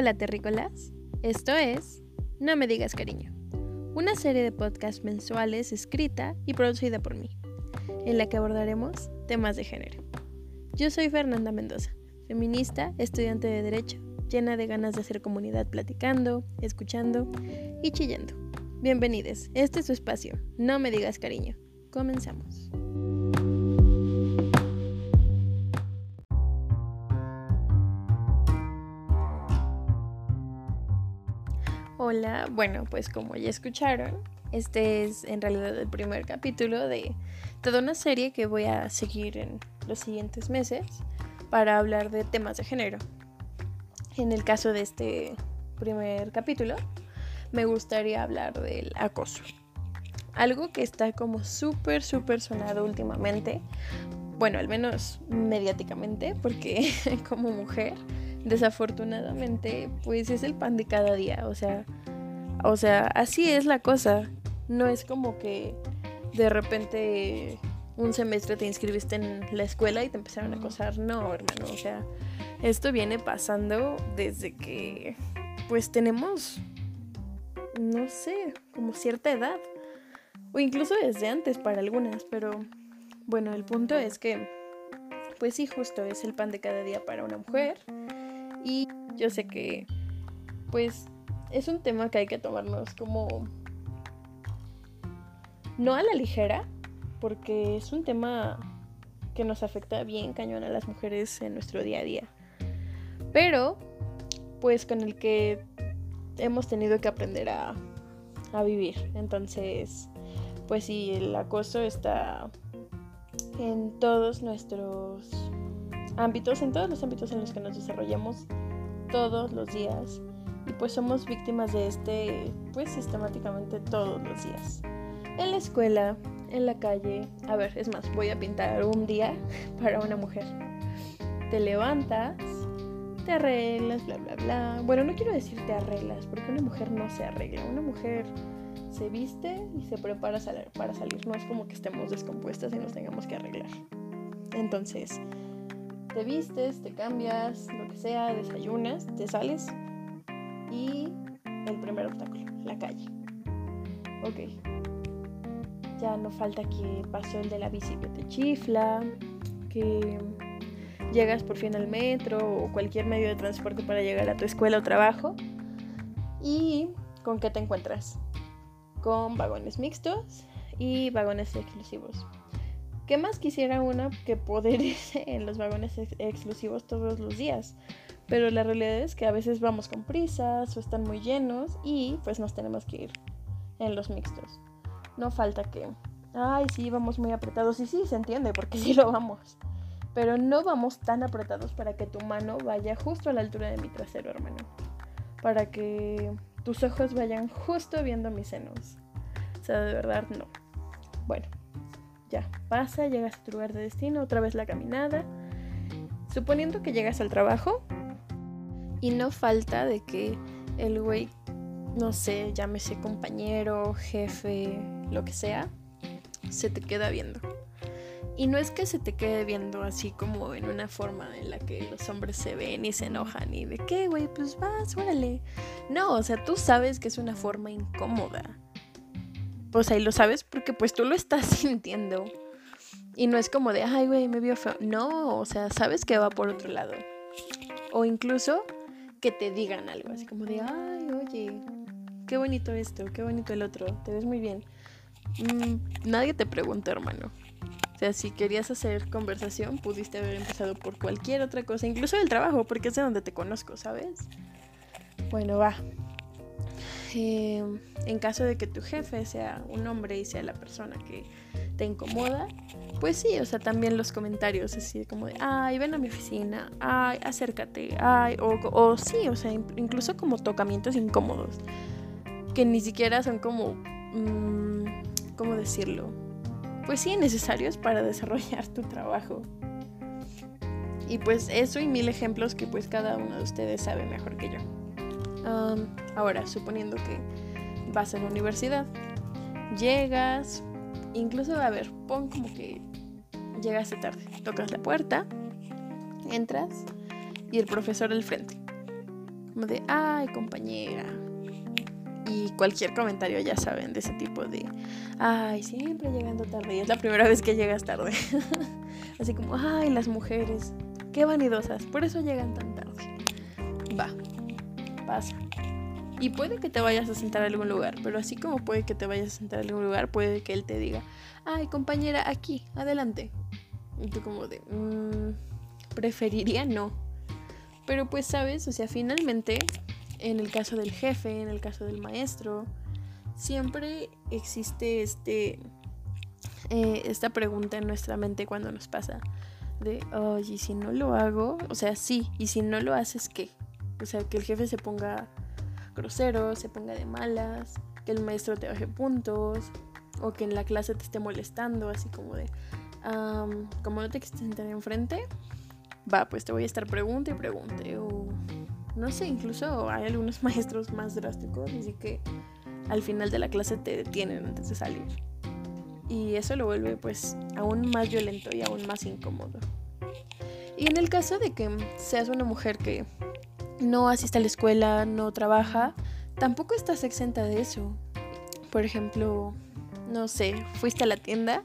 Hola terrícolas, esto es No me digas cariño, una serie de podcasts mensuales escrita y producida por mí, en la que abordaremos temas de género. Yo soy Fernanda Mendoza, feminista, estudiante de Derecho, llena de ganas de hacer comunidad platicando, escuchando y chillando. Bienvenidos, este es su espacio, No me digas cariño. Comenzamos. Hola, bueno, pues como ya escucharon, este es en realidad el primer capítulo de toda una serie que voy a seguir en los siguientes meses para hablar de temas de género. En el caso de este primer capítulo, me gustaría hablar del acoso. Algo que está como súper, súper sonado últimamente. Bueno, al menos mediáticamente, porque como mujer, desafortunadamente, pues es el pan de cada día. O sea, o sea, así es la cosa. No es como que de repente un semestre te inscribiste en la escuela y te empezaron a acosar. No, hermano, o sea, esto viene pasando desde que pues tenemos, no sé, como cierta edad. O incluso desde antes para algunas, pero bueno, el punto es que, pues sí, justo es el pan de cada día para una mujer. Y yo sé que, pues, es un tema que hay que tomarnos como no a la ligera, porque es un tema que nos afecta bien cañón a las mujeres en nuestro día a día. Pero, pues con el que hemos tenido que aprender a, a vivir. Entonces, pues sí, el acoso está en todos nuestros ámbitos, en todos los ámbitos en los que nos desarrollamos todos los días y pues somos víctimas de este pues sistemáticamente todos los días. En la escuela, en la calle, a ver, es más, voy a pintar un día para una mujer. Te levantas, te arreglas, bla, bla, bla. Bueno, no quiero decir te arreglas, porque una mujer no se arregla. Una mujer se viste y se prepara para salir. No es como que estemos descompuestas y nos tengamos que arreglar. Entonces, te vistes, te cambias, lo que sea, desayunas, te sales, y el primer obstáculo, la calle. Ok. Ya no falta que pasó el de la bici que te chifla, que llegas por fin al metro o cualquier medio de transporte para llegar a tu escuela o trabajo. ¿Y con qué te encuentras? Con vagones mixtos y vagones exclusivos. ¿Qué más quisiera una que poder irse en los vagones exclusivos todos los días? Pero la realidad es que a veces vamos con prisas o están muy llenos y pues nos tenemos que ir en los mixtos. No falta que, ay, sí, vamos muy apretados. Y sí, se entiende porque sí lo vamos. Pero no vamos tan apretados para que tu mano vaya justo a la altura de mi trasero, hermano. Para que tus ojos vayan justo viendo mis senos. O sea, de verdad, no. Bueno, ya, pasa, llegas a tu lugar de destino, otra vez la caminada. Suponiendo que llegas al trabajo, y no falta de que el güey, no sé, llámese compañero, jefe, lo que sea, se te queda viendo. Y no es que se te quede viendo así como en una forma en la que los hombres se ven y se enojan y de qué, güey, pues vas, órale. No, o sea, tú sabes que es una forma incómoda. Pues ahí lo sabes porque pues tú lo estás sintiendo. Y no es como de, ay, güey, me vio feo. No, o sea, sabes que va por otro lado. O incluso que te digan algo, así como de, ay, oye, qué bonito esto, qué bonito el otro, te ves muy bien. Mm, nadie te pregunta, hermano. O sea, si querías hacer conversación, pudiste haber empezado por cualquier otra cosa, incluso el trabajo, porque es de donde te conozco, ¿sabes? Bueno, va. Eh, en caso de que tu jefe sea un hombre y sea la persona que te incomoda, pues sí, o sea, también los comentarios así como de, ay, ven a mi oficina, ay, acércate, ay, o, sí, o sea, incluso como tocamientos incómodos, que ni siquiera son como, mmm, ¿cómo decirlo? Pues sí, necesarios para desarrollar tu trabajo. Y pues eso y mil ejemplos que pues cada uno de ustedes sabe mejor que yo. ahora, suponiendo que vas a la universidad, llegas, incluso, a ver, pon como que llegaste tarde, tocas la puerta, entras y el profesor al frente. Como de, ay, compañera. Y cualquier comentario, ya saben, de ese tipo de, ay, siempre llegando tarde. Y es la primera vez que llegas tarde. Así como, ay, las mujeres, qué vanidosas, por eso llegan tan tarde. Va, pasa. Y puede que te vayas a sentar a algún lugar, pero así como puede que te vayas a sentar a algún lugar, puede que él te diga, ay compañera, aquí, adelante. Y tú como de, mmm, preferiría no. Pero pues sabes, o sea, finalmente, en el caso del jefe, en el caso del maestro, siempre existe este, eh, esta pregunta en nuestra mente cuando nos pasa de, oye, ¿y si no lo hago? O sea, sí, ¿y si no lo haces qué? O sea, que el jefe se ponga grosero, se ponga de malas, que el maestro te baje puntos, o que en la clase te esté molestando, así como de, como no te quieres sentar enfrente, va, pues te voy a estar pregunte y pregunte, o no sé, incluso hay algunos maestros más drásticos, así que al final de la clase te detienen antes de salir. Y eso lo vuelve pues aún más violento y aún más incómodo. Y en el caso de que seas una mujer que no asiste a la escuela, no trabaja, tampoco estás exenta de eso. Por ejemplo, no sé, fuiste a la tienda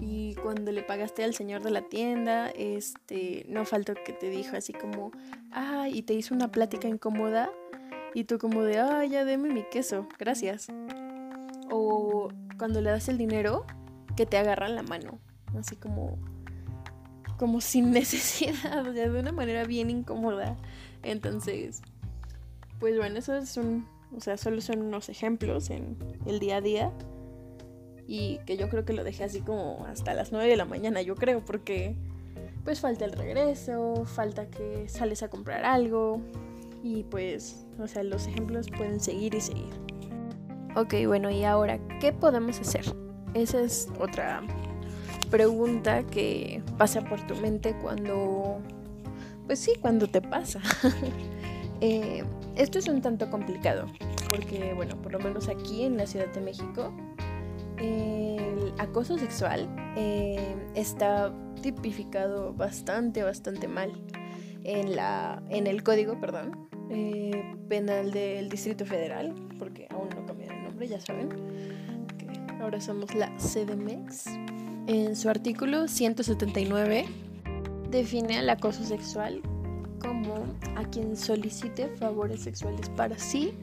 y cuando le pagaste al señor de la tienda, este, no faltó que te dijo así como, ay, y te hizo una plática incómoda y tú como de, ay, ya deme mi queso, gracias. O cuando le das el dinero, que te agarran la mano, así como, como sin necesidad, o sea, de una manera bien incómoda. Entonces, pues bueno, eso es un, o sea, solo son unos ejemplos en el día a día. Y que yo creo que lo dejé así como hasta las 9 de la mañana, yo creo, porque pues falta el regreso, falta que sales a comprar algo. Y pues, o sea, los ejemplos pueden seguir y seguir. Ok, bueno, y ahora, ¿qué podemos hacer? Esa es otra pregunta que pasa por tu mente cuando pues sí, cuando te pasa. Eh, esto es un tanto complicado, porque bueno, por lo menos aquí en la Ciudad de México, el acoso sexual eh, está tipificado bastante, bastante mal en, la, en el código, perdón, eh, penal del Distrito Federal, porque aún no cambió el nombre, ya saben, ahora somos la CDMX. En su artículo 179 define al acoso sexual como a quien solicite favores sexuales para sí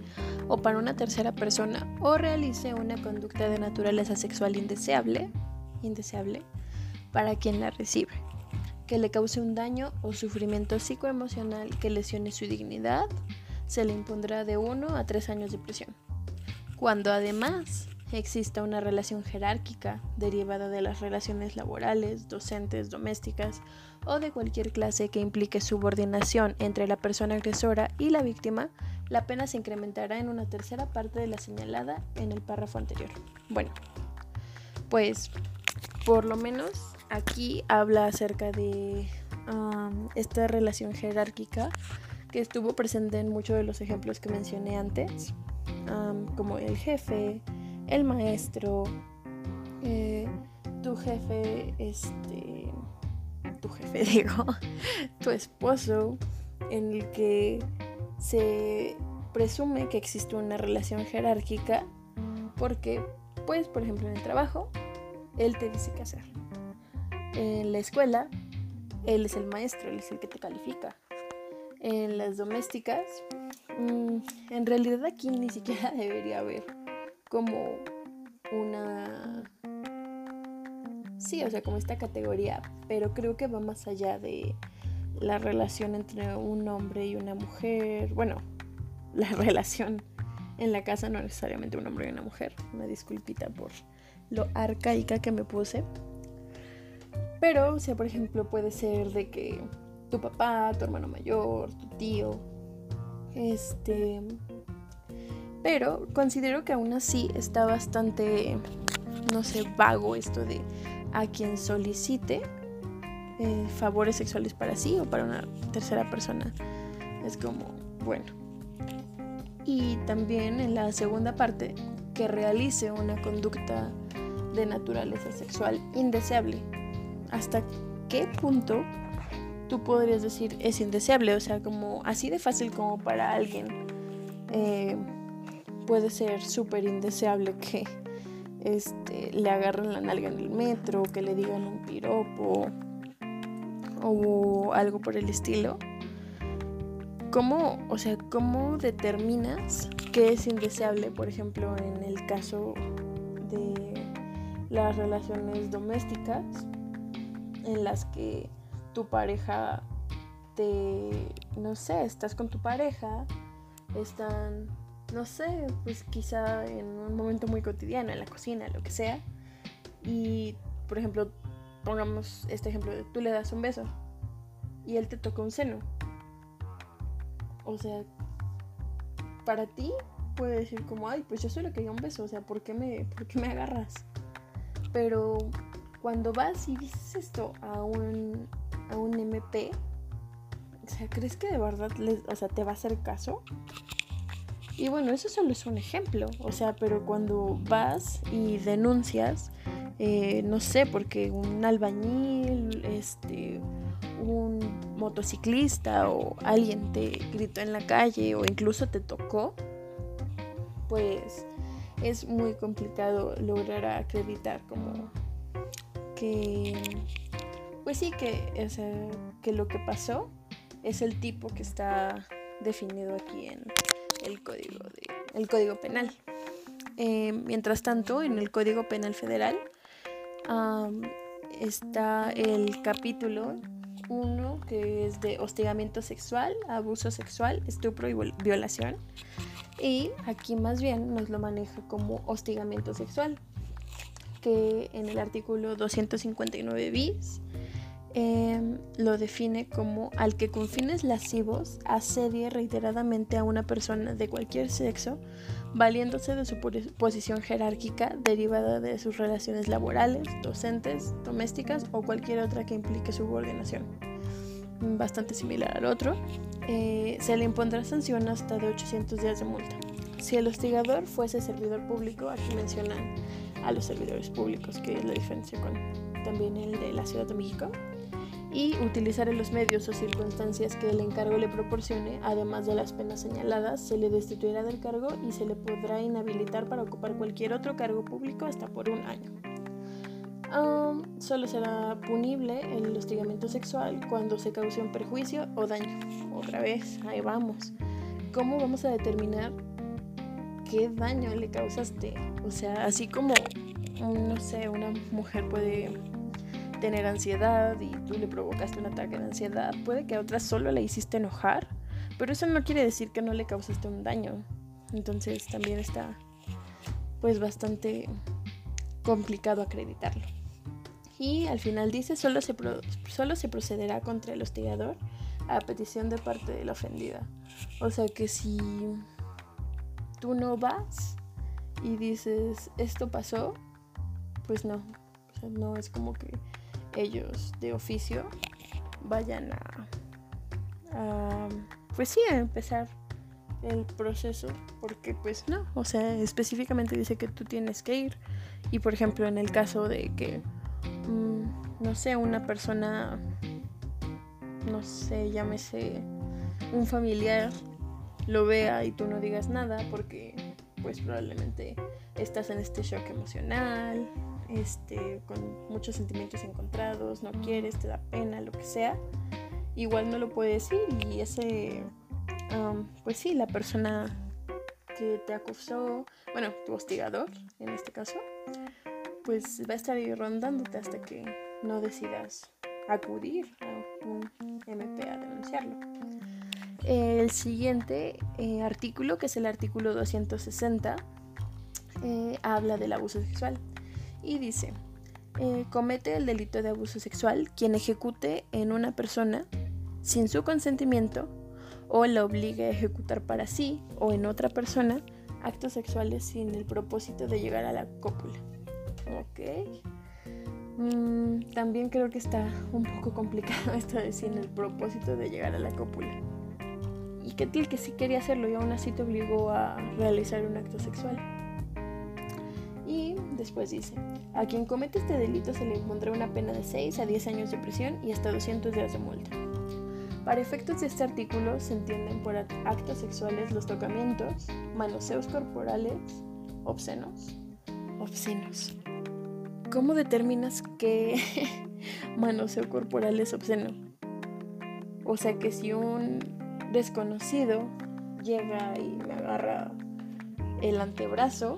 o para una tercera persona o realice una conducta de naturaleza sexual indeseable, indeseable para quien la recibe, que le cause un daño o sufrimiento psicoemocional que lesione su dignidad, se le impondrá de 1 a 3 años de prisión. Cuando además exista una relación jerárquica derivada de las relaciones laborales, docentes, domésticas o de cualquier clase que implique subordinación entre la persona agresora y la víctima, la pena se incrementará en una tercera parte de la señalada en el párrafo anterior. Bueno, pues por lo menos aquí habla acerca de um, esta relación jerárquica que estuvo presente en muchos de los ejemplos que mencioné antes, um, como el jefe, el maestro, eh, tu jefe, este, tu jefe digo, tu esposo, en el que se presume que existe una relación jerárquica porque, pues, por ejemplo, en el trabajo, él te dice qué hacer. En la escuela, él es el maestro, él es el que te califica. En las domésticas, mm, en realidad aquí ni siquiera debería haber como una... Sí, o sea, como esta categoría, pero creo que va más allá de la relación entre un hombre y una mujer. Bueno, la relación en la casa no necesariamente un hombre y una mujer. Una disculpita por lo arcaica que me puse. Pero, o sea, por ejemplo, puede ser de que tu papá, tu hermano mayor, tu tío, este, pero considero que aún así está bastante, no sé, vago esto de a quien solicite eh, favores sexuales para sí o para una tercera persona. Es como, bueno. Y también en la segunda parte, que realice una conducta de naturaleza sexual indeseable. ¿Hasta qué punto tú podrías decir es indeseable, o sea, como así de fácil como para alguien eh, puede ser súper indeseable que este, le agarren la nalga en el metro, que le digan un piropo o algo por el estilo. ¿Cómo, o sea, cómo determinas qué es indeseable, por ejemplo, en el caso de las relaciones domésticas en las que tu pareja te, no sé, estás con tu pareja, están, no sé, pues quizá en un momento muy cotidiano, en la cocina, lo que sea, y, por ejemplo, pongamos este ejemplo tú le das un beso y él te toca un seno. O sea, para ti puede decir como, ay, pues yo solo quería un beso, o sea, ¿por qué me, por qué me agarras? Pero cuando vas y dices esto a un, a un MP, o sea, ¿crees que de verdad o sea, te va a hacer caso? Y bueno, eso solo es un ejemplo, o sea, pero cuando vas y denuncias, eh, no sé, porque un albañil, este, un motociclista o alguien te gritó en la calle o incluso te tocó, pues es muy complicado lograr acreditar como que, pues sí, que, que lo que pasó es el tipo que está definido aquí en el código, de, el código penal. Eh, mientras tanto, en el Código Penal Federal está el capítulo 1 que es de hostigamiento sexual, abuso sexual, estupro y violación. Y aquí más bien nos lo maneja como hostigamiento sexual que en el artículo 259 bis em, lo define como al que con fines lascivos asedie reiteradamente a una persona de cualquier sexo, valiéndose de su posición jerárquica derivada de sus relaciones laborales, docentes, domésticas o cualquier otra que implique subordinación. Bastante similar al otro, eh, se le impondrá sanción hasta de 800 días de multa. Si el hostigador fuese servidor público, aquí mencionan a los servidores públicos, que es la diferencia con también el de la Ciudad de México, y utilizar en los medios o circunstancias que el encargo le proporcione, además de las penas señaladas, se le destituirá del cargo y se le podrá inhabilitar para ocupar cualquier otro cargo público hasta por un año. solo será punible el hostigamiento sexual cuando se cause un perjuicio o daño. Otra vez, ahí vamos. ¿Cómo vamos a determinar qué daño le causaste. O sea, así como, no sé, una mujer puede tener ansiedad y tú le provocaste un ataque de ansiedad, puede que a otra solo le hiciste enojar, pero eso no quiere decir que no le causaste un daño. Entonces también está pues bastante complicado acreditarlo. Y al final dice, solo se, solo se procederá contra el hostigador a petición de parte de la ofendida. O sea que si tú no vas y dices, esto pasó, pues no. no es como que ellos de oficio vayan a, pues sí, a empezar el proceso, porque pues no, o sea, específicamente dice que tú tienes que ir. Y por ejemplo, en el caso de que, mm, no sé, una persona, no sé, llámese un familiar lo vea y tú no digas nada porque pues probablemente estás en este shock emocional, este, con muchos sentimientos encontrados, no quieres, te da pena, lo que sea, igual no lo puede decir y ese, pues sí, la persona que te acusó, bueno, tu hostigador en este caso, pues va a estar ahí rondándote hasta que no decidas acudir a un MP a denunciarlo. El siguiente eh, artículo, que es el artículo 260, eh, habla del abuso sexual y dice, eh, comete el delito de abuso sexual quien ejecute en una persona sin su consentimiento o la obligue a ejecutar para sí o en otra persona actos sexuales sin el propósito de llegar a la cópula. Ok. Mm, también creo que está un poco complicado esto de sin el propósito de llegar a la cópula y que tal que sí quería hacerlo y aún así te obligó a realizar un acto sexual. Después dice, a quien comete este delito se le impondrá una pena de 6 a 10 años de prisión y hasta 200 días de multa. Para efectos de este artículo se entienden por actos sexuales los tocamientos, manoseos corporales, obscenos. Obscenos. ¿Cómo determinas qué manoseo corporal es obsceno? O sea que si un desconocido llega y me agarra el antebrazo,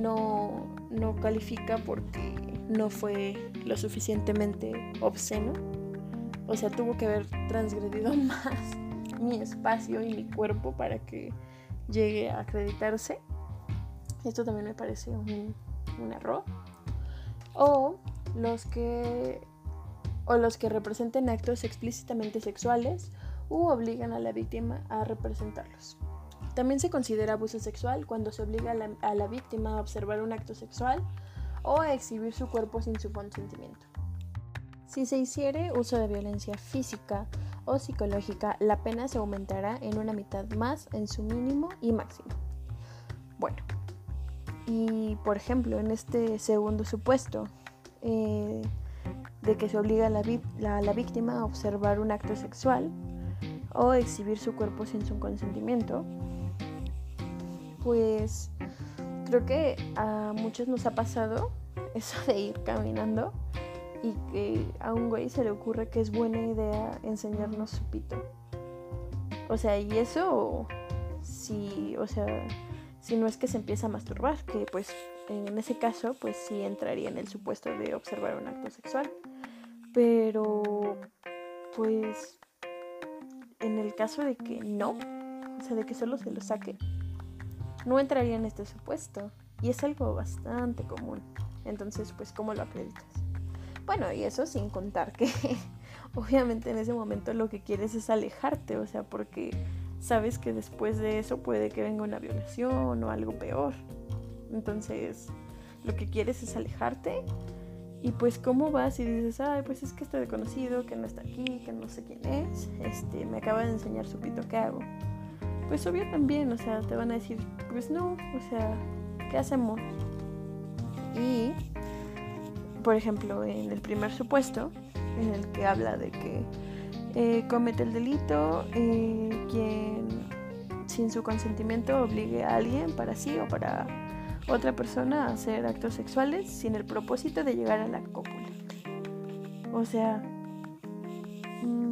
no, no califica porque no fue lo suficientemente obsceno. O sea, tuvo que haber transgredido más mi espacio y mi cuerpo para que llegue a acreditarse. Esto también me parece un, error. O los que o los que representen actos explícitamente sexuales u obligan a la víctima a representarlos. También se considera abuso sexual cuando se obliga a la, víctima a observar un acto sexual o a exhibir su cuerpo sin su consentimiento. Si se hiciere uso de violencia física o psicológica, la pena se aumentará en una mitad más en su mínimo y máximo. Bueno, y por ejemplo, en este segundo supuesto, eh, de que se obliga a la víctima a observar un acto sexual o exhibir su cuerpo sin su consentimiento, pues creo que a muchos nos ha pasado eso de ir caminando y que a un güey se le ocurre que es buena idea enseñarnos su pito. O sea, y eso, si, o sea, si no es que se empieza a masturbar, que pues en ese caso, pues sí entraría en el supuesto de observar un acto sexual. Pero, pues, en el caso de que no, o sea, de que solo se lo saque, no entraría en este supuesto. Y es algo bastante común. Entonces, pues, ¿cómo lo acreditas? Bueno, y eso sin contar que obviamente en ese momento lo que quieres es alejarte, o sea, porque sabes que después de eso puede que venga una violación o algo peor. Entonces, lo que quieres es alejarte. Y pues, ¿cómo vas y dices, ay, pues es que este desconocido, que no está aquí, que no sé quién es, este, me acaba de enseñar su pito, ¿qué hago? Pues obvio también, o sea, te van a decir, pues no, o sea, ¿qué hacemos? Y, por ejemplo, en el primer supuesto, en el que habla de que eh, comete el delito eh, quien sin su consentimiento obligue a alguien para sí o para otra persona a hacer actos sexuales sin el propósito de llegar a la cópula. O sea, mm, también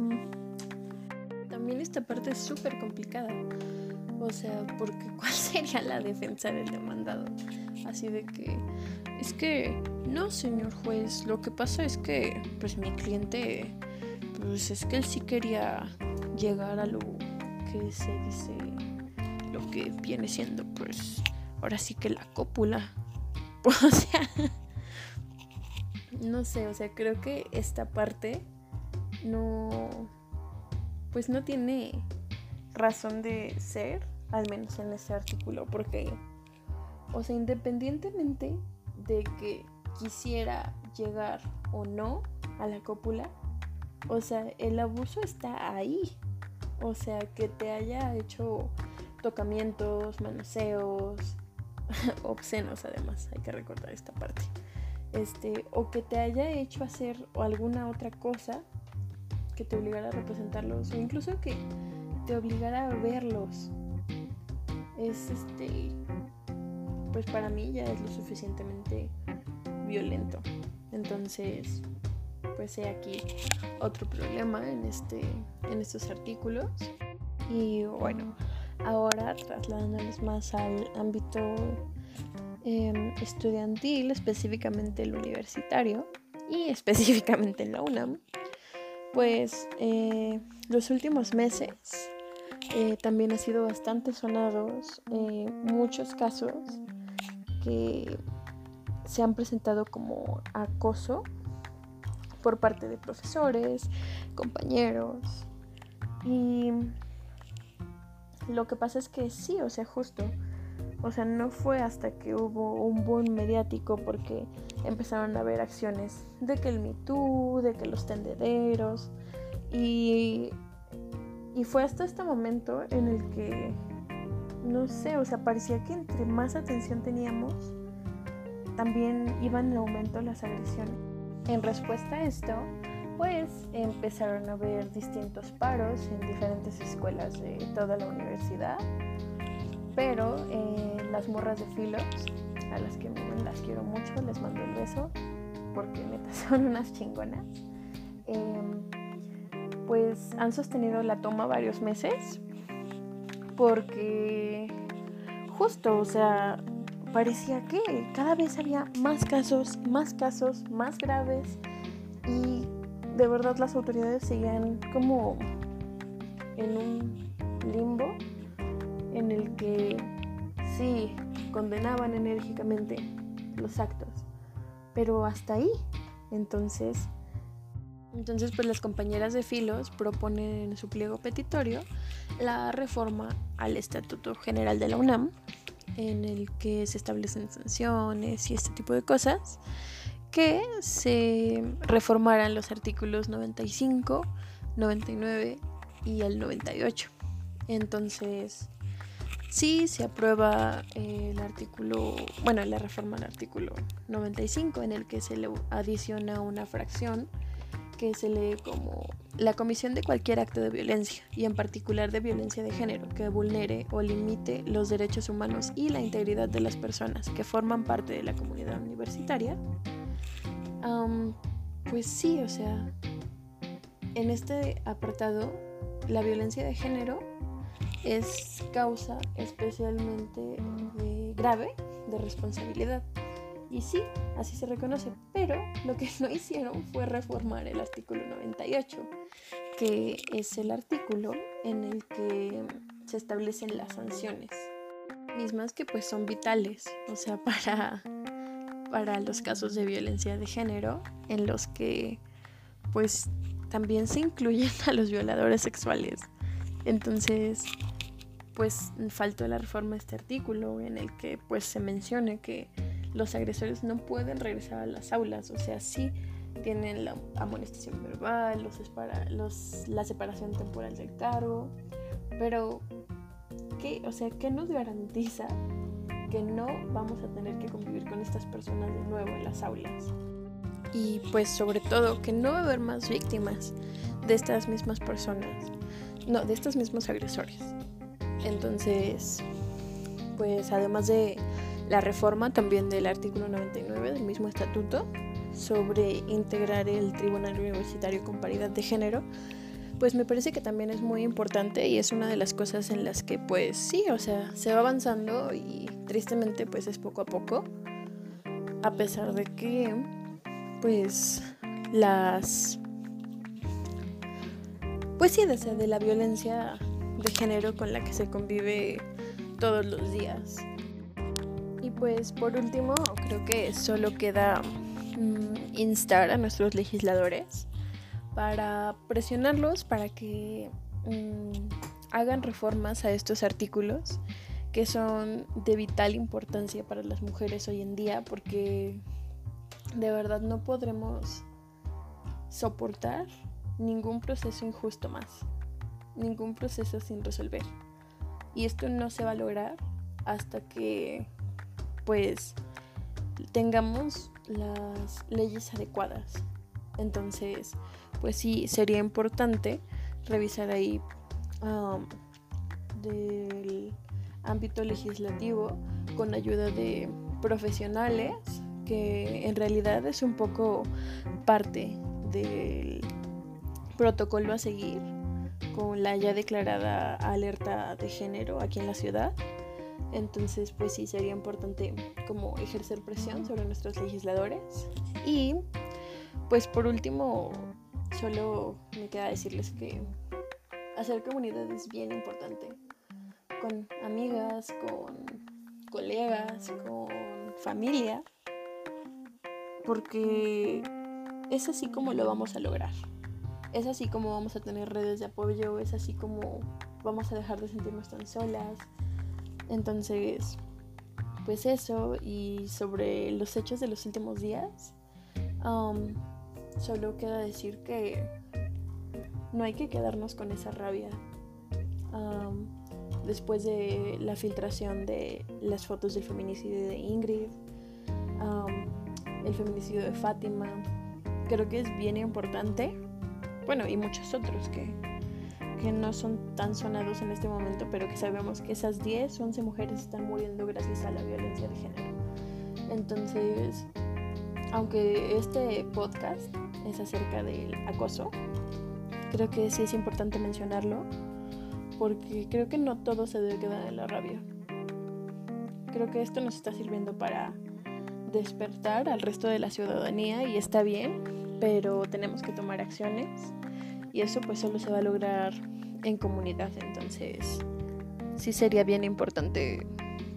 esta parte es súper complicada. O sea, porque ¿cuál sería la defensa del demandado? Así de que, es que, no, señor juez, lo que pasa es que, pues mi cliente, pues es que él sí quería llegar a lo que se dice, lo que viene siendo, pues, ahora sí que la cópula. O sea, no sé, o sea, creo que esta parte no, pues no tiene razón de ser, al menos en este artículo, porque, o sea, independientemente de que quisiera llegar o no a la cópula, o sea, el abuso está ahí. O sea, que te haya hecho tocamientos, manoseos, obscenos además, hay que recordar esta parte. Este, o que te haya hecho hacer alguna otra cosa que te obligara a representarlos, o incluso que te obligara a verlos. Es este, pues para mí ya es lo suficientemente violento. Entonces, pues he aquí otro problema en, este, en estos artículos. Y bueno, Ahora trasladándonos más al ámbito em, estudiantil, específicamente el universitario y específicamente en la UNAM, pues eh, los últimos meses eh, también han sido bastante sonados eh, muchos casos que se han presentado como acoso por parte de profesores, compañeros y lo que pasa es que sí, o sea, justo. O sea, no fue hasta que hubo un boom mediático porque empezaron a haber acciones de que el Me de que los tendederos. Y, y fue hasta este momento en el que, no sé, o sea, parecía que entre más atención teníamos, también iban en aumento las agresiones. En respuesta a esto, pues empezaron a haber distintos paros en diferentes escuelas de toda la universidad, pero eh, las morras de filos, a las que las quiero mucho, les mando el beso, porque neta son unas chingonas, em, pues han sostenido la toma varios meses, porque justo, o sea, parecía que cada vez había más casos, más casos, más graves y de verdad las autoridades seguían como en un limbo en el que sí condenaban enérgicamente los actos, pero hasta ahí. Entonces, entonces pues las compañeras de filos proponen en su pliego petitorio la reforma al Estatuto General de la UNAM en el que se establecen sanciones y este tipo de cosas que se reformaran los artículos 95, 99 y el 98. Entonces, sí se aprueba el artículo, bueno, la reforma al artículo 95 en el que se le adiciona una fracción que se lee como la comisión de cualquier acto de violencia, y en particular de violencia de género, que vulnere o limite los derechos humanos y la integridad de las personas que forman parte de la comunidad universitaria, pues sí, o sea, en este apartado, la violencia de género es causa especialmente grave de responsabilidad. Y sí, así se reconoce, pero lo que no hicieron fue reformar el artículo 98, que es el artículo en el que se establecen las sanciones, mismas que pues son vitales, o sea, para para los casos de violencia de género en los que pues también se incluyen a los violadores sexuales. Entonces, pues faltó la reforma de este artículo en el que pues se menciona que los agresores no pueden regresar a las aulas, o sea, sí tienen la amonestación verbal, los, los la separación temporal del cargo, pero ¿qué, o sea, ¿qué nos garantiza que no vamos a tener que convivir con estas personas de nuevo en las aulas. Y pues sobre todo que no va a haber más víctimas de estas mismas personas, no, de estos mismos agresores. Entonces, pues además de la reforma también del artículo 99 del mismo estatuto sobre integrar el Tribunal Universitario con paridad de género, pues me parece que también es muy importante y es una de las cosas en las que pues sí, o sea, se va avanzando y tristemente pues es poco a poco, a pesar de que pues las pues sí, desde de la violencia de género con la que se convive todos los días. Y pues por último, creo que solo queda mm, instar a nuestros legisladores para presionarlos para que mm, hagan reformas a estos artículos que son de vital importancia para las mujeres hoy en día porque de verdad no podremos soportar ningún proceso injusto más, ningún proceso sin resolver. Y esto no se va a lograr hasta que pues tengamos las leyes adecuadas. Entonces, pues sí, sería importante revisar ahí del ámbito legislativo con ayuda de profesionales que en realidad es un poco parte del protocolo a seguir con la ya declarada alerta de género aquí en la ciudad. Entonces, pues sí, sería importante como ejercer presión sobre nuestros legisladores. Y, pues por último, Solo me queda decirles que hacer comunidad es bien importante. Con amigas, con colegas, con familia. Porque es así como lo vamos a lograr. Es así como vamos a tener redes de apoyo, es así como vamos a dejar de sentirnos tan solas. Entonces, pues eso, y sobre los hechos de los últimos días, um, Solo queda decir que no hay que quedarnos con esa rabia. después de la filtración de las fotos del feminicidio de Ingrid, el feminicidio de Fátima, creo que es bien importante bueno, y muchos otros que, que no son tan sonados en este momento, pero que sabemos que esas 10, 11 mujeres están muriendo gracias a la violencia de género. Entonces, aunque este podcast es acerca del acoso, creo que sí es importante mencionarlo, porque creo que no todo se debe quedar en la rabia. Creo que esto nos está sirviendo para despertar al resto de la ciudadanía y está bien, pero tenemos que tomar acciones y eso pues solo se va a lograr en comunidad, entonces sí sería bien importante,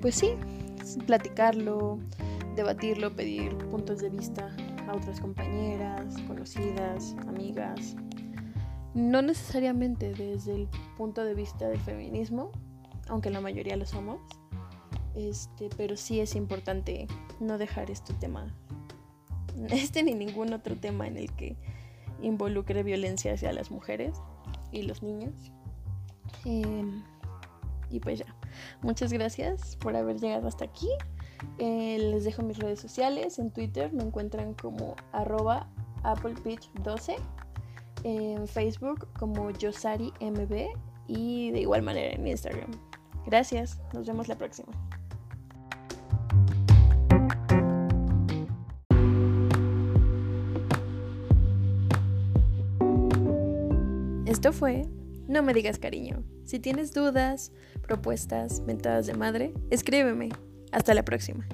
pues sí, platicarlo, debatirlo, pedir puntos de vista a otras compañeras, conocidas, amigas. No necesariamente desde el punto de vista del feminismo, aunque la mayoría lo somos, este, pero sí es importante no dejar este tema, este ni ningún otro tema en el que involucre violencia hacia las mujeres y los niños. Em, y pues ya, muchas gracias por haber llegado hasta aquí. Eh, les dejo mis redes sociales. En Twitter me encuentran como arroba applepeach12. En Facebook como YosariMB y de igual manera en Instagram. Gracias, nos vemos la próxima. Esto fue No me digas cariño. Si tienes dudas, propuestas, mentadas de madre, escríbeme. Hasta la próxima.